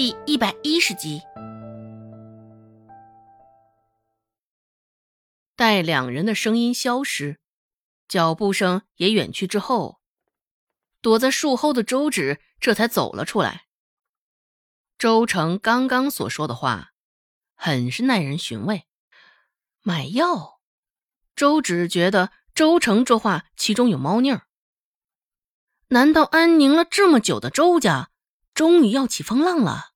第一百一十集。待两人的声音消失，脚步声也远去之后，躲在树后的周芷这才走了出来。周成刚刚所说的话，很是耐人寻味。买药，周芷觉得周成这话其中有猫腻儿。难道安宁了这么久的周家，终于要起风浪了？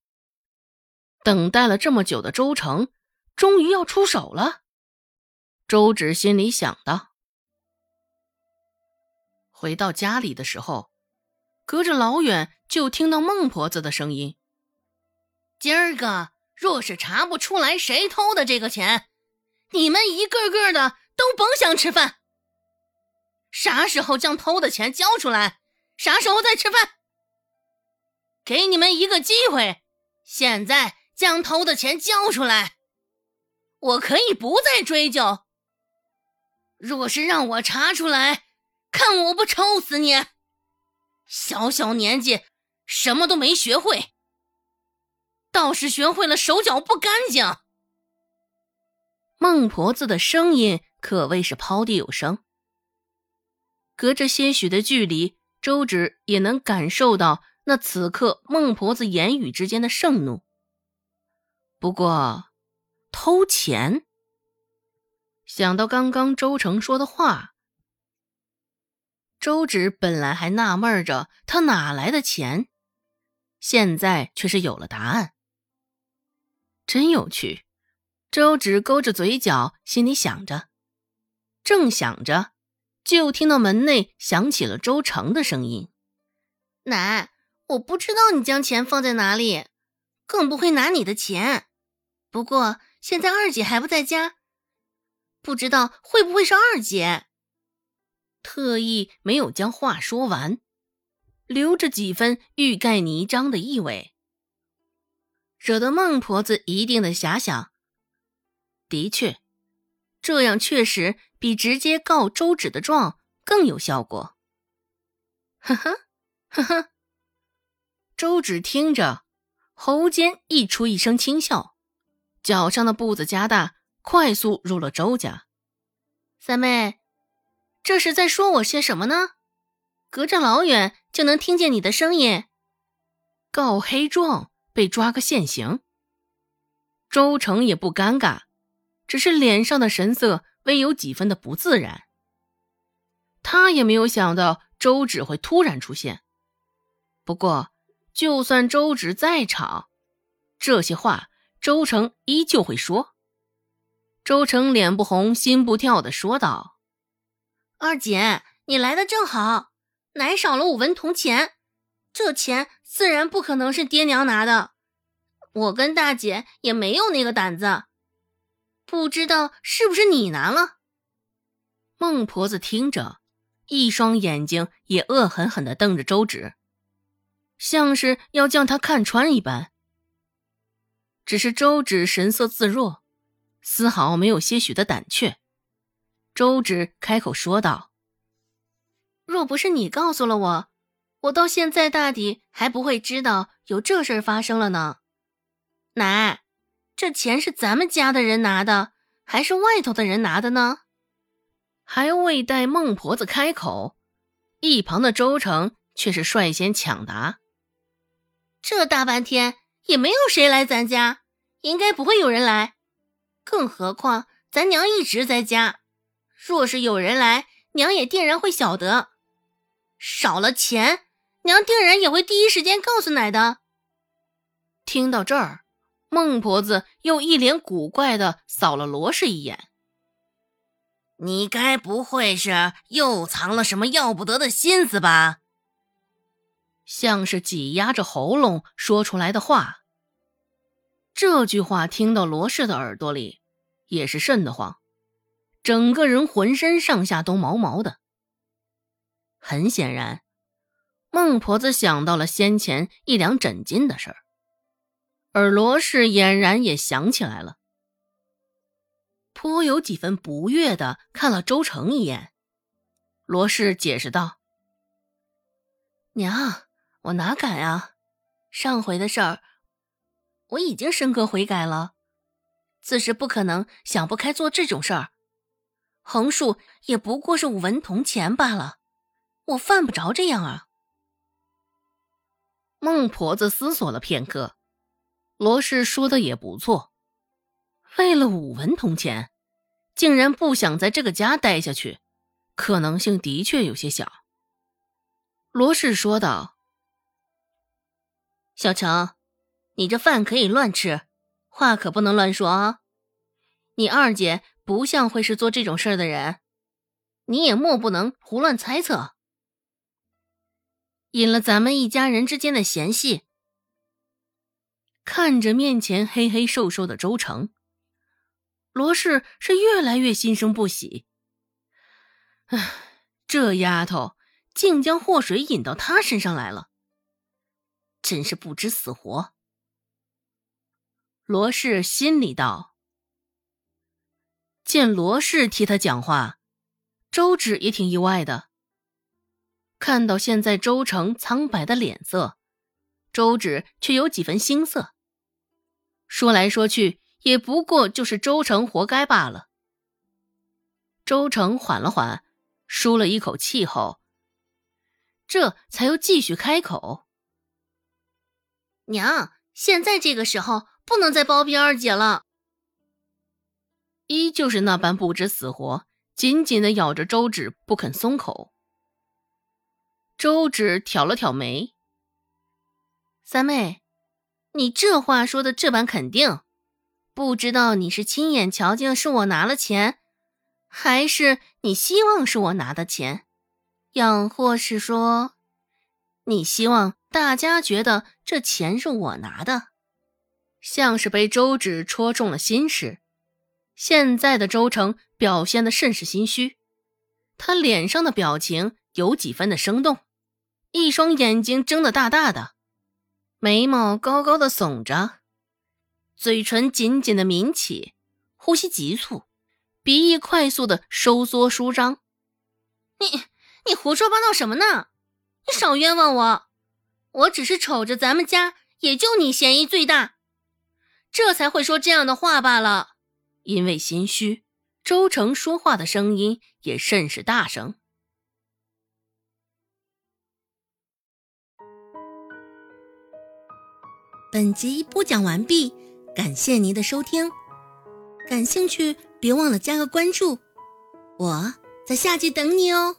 等待了这么久的周成，终于要出手了？周芷心里想的。回到家里的时候，隔着老远就听到孟婆子的声音：“今儿个若是查不出来谁偷的这个钱，你们一个个的都甭想吃饭。啥时候将偷的钱交出来，啥时候再吃饭。给你们一个机会，现在将偷的钱交出来，我可以不再追究。”若是让我查出来，看我不抽死你！小小年纪，什么都没学会，倒是学会了手脚不干净。孟婆子的声音可谓是抛地有声，隔着些许的距离，周芷也能感受到那此刻孟婆子言语之间的盛怒。不过，偷钱。想到刚刚周成说的话，周芷本来还纳闷着他哪来的钱，现在却是有了答案。真有趣，周芷勾着嘴角，心里想着。正想着，就听到门内响起了周成的声音：“奶，我不知道你将钱放在哪里，更不会拿你的钱。不过现在二姐还不在家。”不知道会不会是二姐？特意没有将话说完，留着几分欲盖弥彰的意味，惹得孟婆子一定的遐想。的确，这样确实比直接告周芷的状更有效果。呵呵呵呵，周芷听着，喉间溢出一声轻笑，脚上的步子加大。快速入了周家，三妹，这是在说我些什么呢？隔着老远就能听见你的声音。告黑状被抓个现行，周成也不尴尬，只是脸上的神色微有几分的不自然。他也没有想到周芷会突然出现。不过，就算周芷在场，这些话周成依旧会说。周成脸不红心不跳的说道：“二姐，你来的正好，奶少了五文铜钱，这钱自然不可能是爹娘拿的，我跟大姐也没有那个胆子，不知道是不是你拿了。”孟婆子听着，一双眼睛也恶狠狠的瞪着周芷，像是要将他看穿一般。只是周芷神色自若。丝毫没有些许的胆怯，周芷开口说道：“若不是你告诉了我，我到现在大抵还不会知道有这事儿发生了呢。奶，这钱是咱们家的人拿的，还是外头的人拿的呢？”还未待孟婆子开口，一旁的周成却是率先抢答：“这大半天也没有谁来咱家，应该不会有人来。”更何况，咱娘一直在家，若是有人来，娘也定然会晓得。少了钱，娘定然也会第一时间告诉奶的。听到这儿，孟婆子又一脸古怪的扫了罗氏一眼：“你该不会是又藏了什么要不得的心思吧？”像是挤压着喉咙说出来的话。这句话听到罗氏的耳朵里，也是瘆得慌，整个人浑身上下都毛毛的。很显然，孟婆子想到了先前一两枕巾的事儿，而罗氏俨然也想起来了，颇有几分不悦的看了周成一眼。罗氏解释道：“娘，我哪敢啊！上回的事儿。”我已经深刻悔改了，自是不可能想不开做这种事儿。横竖也不过是五文铜钱罢了，我犯不着这样啊。孟婆子思索了片刻，罗氏说的也不错。为了五文铜钱，竟然不想在这个家待下去，可能性的确有些小。罗氏说道：“小程，你这饭可以乱吃，话可不能乱说啊。你二姐不像会是做这种事儿的人，你也莫不能胡乱猜测，引了咱们一家人之间的嫌隙。”看着面前黑黑瘦瘦的周成，罗氏是越来越心生不喜。唉，这丫头。竟将祸水引到他身上来了，真是不知死活。罗氏心里道：“见罗氏替他讲话，周芷也挺意外的。看到现在周成苍白的脸色，周芷却有几分心色。说来说去，也不过就是周成活该罢了。”周成缓了缓，舒了一口气后。这才又继续开口：“娘，现在这个时候不能再包庇二姐了。”依旧是那般不知死活，紧紧的咬着周芷不肯松口。周芷挑了挑眉：“三妹，你这话说的这般肯定，不知道你是亲眼瞧见是我拿了钱，还是你希望是我拿的钱？”抑或是说，你希望大家觉得这钱是我拿的，像是被周芷戳中了心事。现在的周成表现的甚是心虚，他脸上的表情有几分的生动，一双眼睛睁得大大的，眉毛高高的耸着，嘴唇紧紧的抿起，呼吸急促，鼻翼快速的收缩舒张。你。你胡说八道什么呢？你少冤枉我！我只是瞅着咱们家也就你嫌疑最大，这才会说这样的话罢了。因为心虚，周成说话的声音也甚是大声。本集播讲完毕，感谢您的收听。感兴趣，别忘了加个关注，我在下集等你哦。